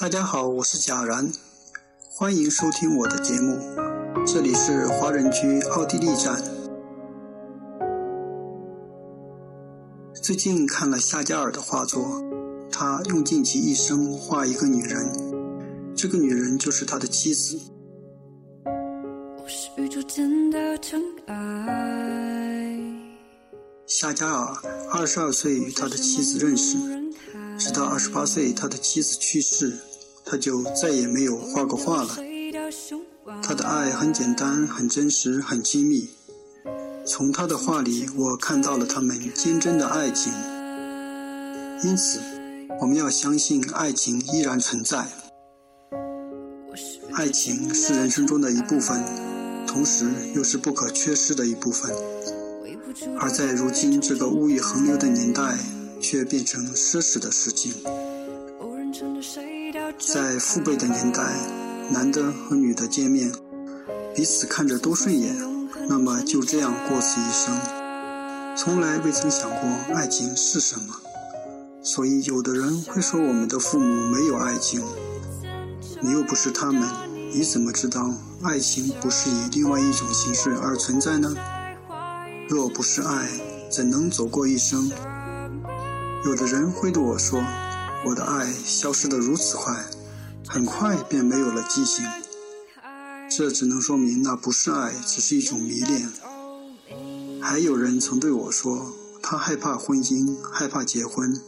大家好，我是贾然，欢迎收听我的节目。这里是华人区奥地利站。最近看了夏加尔的画作，他用尽其一生画一个女人，这个女人就是他的妻子。夏加尔二十二岁与他的妻子认识，直到二十八岁他的妻子去世。他就再也没有画过画了。他的爱很简单，很真实，很亲密。从他的画里，我看到了他们坚贞的爱情。因此，我们要相信爱情依然存在。爱情是人生中的一部分，同时又是不可缺失的一部分。而在如今这个物欲横流的年代，却变成奢侈的事情。在父辈的年代，男的和女的见面，彼此看着都顺眼，那么就这样过此一生，从来未曾想过爱情是什么。所以，有的人会说我们的父母没有爱情，你又不是他们，你怎么知道爱情不是以另外一种形式而存在呢？若不是爱，怎能走过一生？有的人会对我说。我的爱消失的如此快，很快便没有了激情。这只能说明那不是爱，只是一种迷恋。还有人曾对我说，他害怕婚姻，害怕结婚。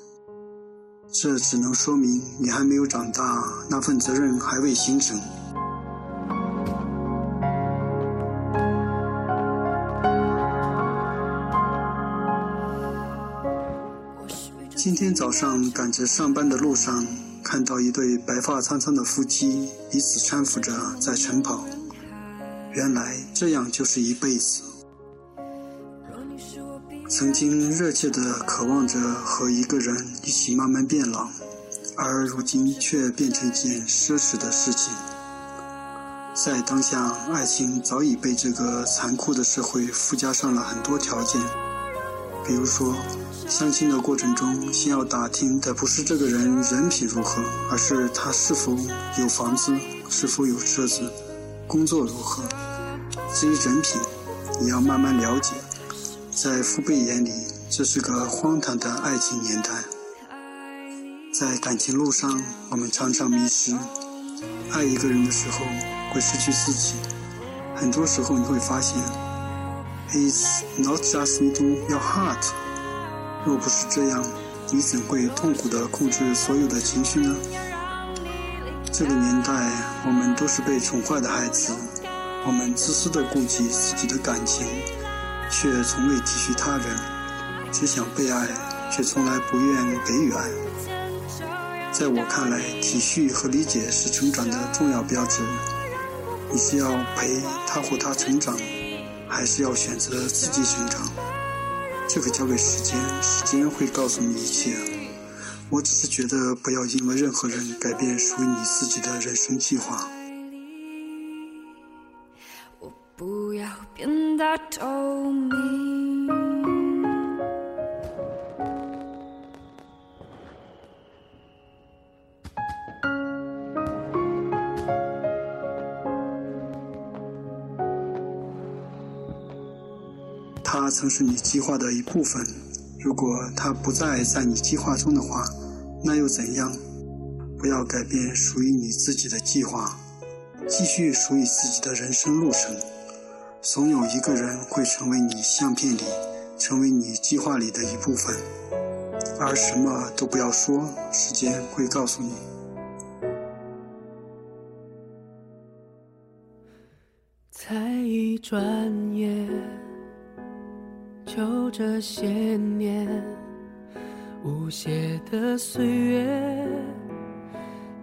这只能说明你还没有长大，那份责任还未形成。今天早上赶着上班的路上，看到一对白发苍苍的夫妻彼此搀扶着在晨跑。原来这样就是一辈子。曾经热切地渴望着和一个人一起慢慢变老，而如今却变成一件奢侈的事情。在当下，爱情早已被这个残酷的社会附加上了很多条件。比如说，相亲的过程中，先要打听的不是这个人人品如何，而是他是否有房子，是否有车子，工作如何。至于人品，也要慢慢了解。在父辈眼里，这是个荒唐的爱情年代。在感情路上，我们常常迷失。爱一个人的时候，会失去自己。很多时候，你会发现。It's not just into your heart。若不是这样，你怎会痛苦地控制所有的情绪呢？这个年代，我们都是被宠坏的孩子，我们自私地顾及自己的感情，却从未体恤他人，只想被爱，却从来不愿给予爱。在我看来，体恤和理解是成长的重要标志。你是要陪他或她成长。还是要选择自己成长，这个交给时间，时间会告诉你一切。我只是觉得，不要因为任何人改变属于你自己的人生计划。我不要变得透明。它曾是你计划的一部分。如果它不再在你计划中的话，那又怎样？不要改变属于你自己的计划，继续属于自己的人生路程。总有一个人会成为你相片里、成为你计划里的一部分。而什么都不要说，时间会告诉你。才一转眼。就这些年，无邪的岁月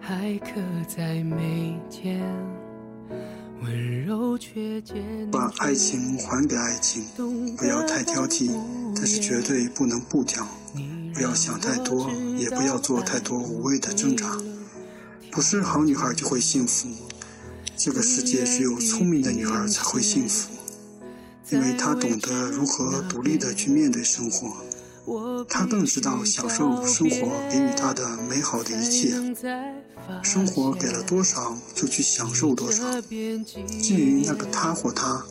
还刻在眉间，温柔却渐把爱情还给爱情，不要太挑剔，但是绝对不能不挑。不要想太多，也不要做太多无谓的挣扎。不是好女孩就会幸福，这个世界只有聪明的女孩才会幸福。因为他懂得如何独立的去面对生活，他更知道享受生活给予他的美好的一切。生活给了多少，就去享受多少。至于那个他或她，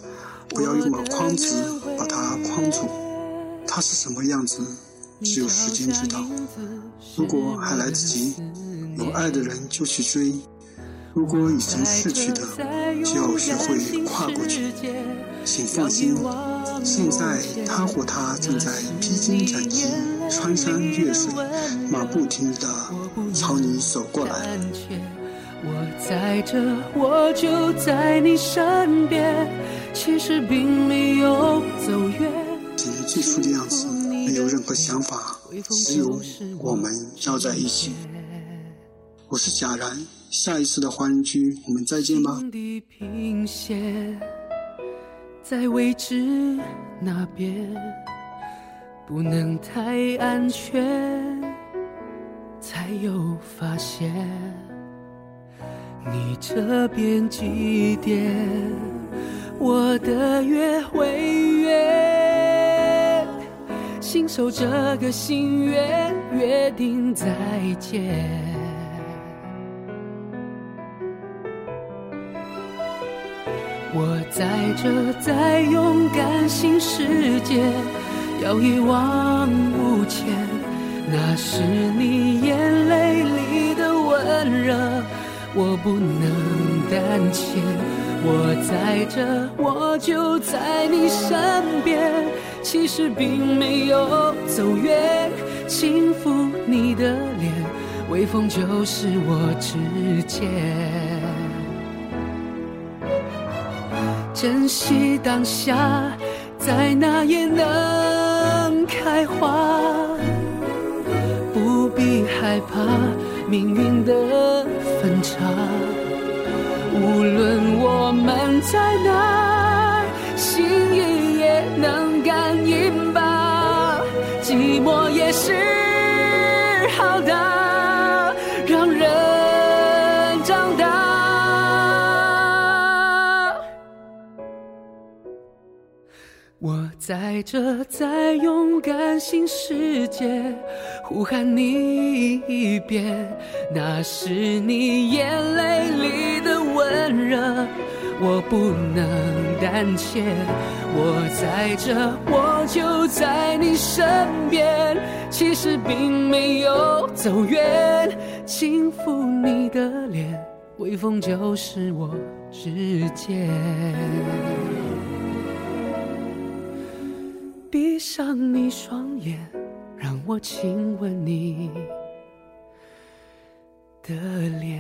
不要用个框子把它框住。他是什么样子，只有时间知道。如果还来得及，有爱的人就去追；如果已经逝去的，就要学会跨过去。请放心，现在他或她正在披荆斩棘、穿山越水、马不停蹄地朝你走过来。我在这，我就在你身边，其实并没有走远。至于最初的样子，没有任何想法，只有我们要在一起。我是贾然，下一次的华人居，我们再见吧。平线在未知那边，不能太安全，才有发现。你这边几点？我的约会约，信守这个心愿，约定再见。我在这，在勇敢新世界，要一往无前。那是你眼泪里的温热，我不能胆怯。我在这，我就在你身边，其实并没有走远。轻抚你的脸，微风就是我指尖。珍惜当下，在哪也能开花，不必害怕命运的分岔。无论我们在哪，心意也能感应吧。寂寞也是好的。在这，在勇敢新世界，呼喊你一遍，那是你眼泪里的温热，我不能胆怯。我在这，我就在你身边，其实并没有走远，轻抚你的脸，微风就是我指尖。闭上你双眼，让我亲吻你的脸。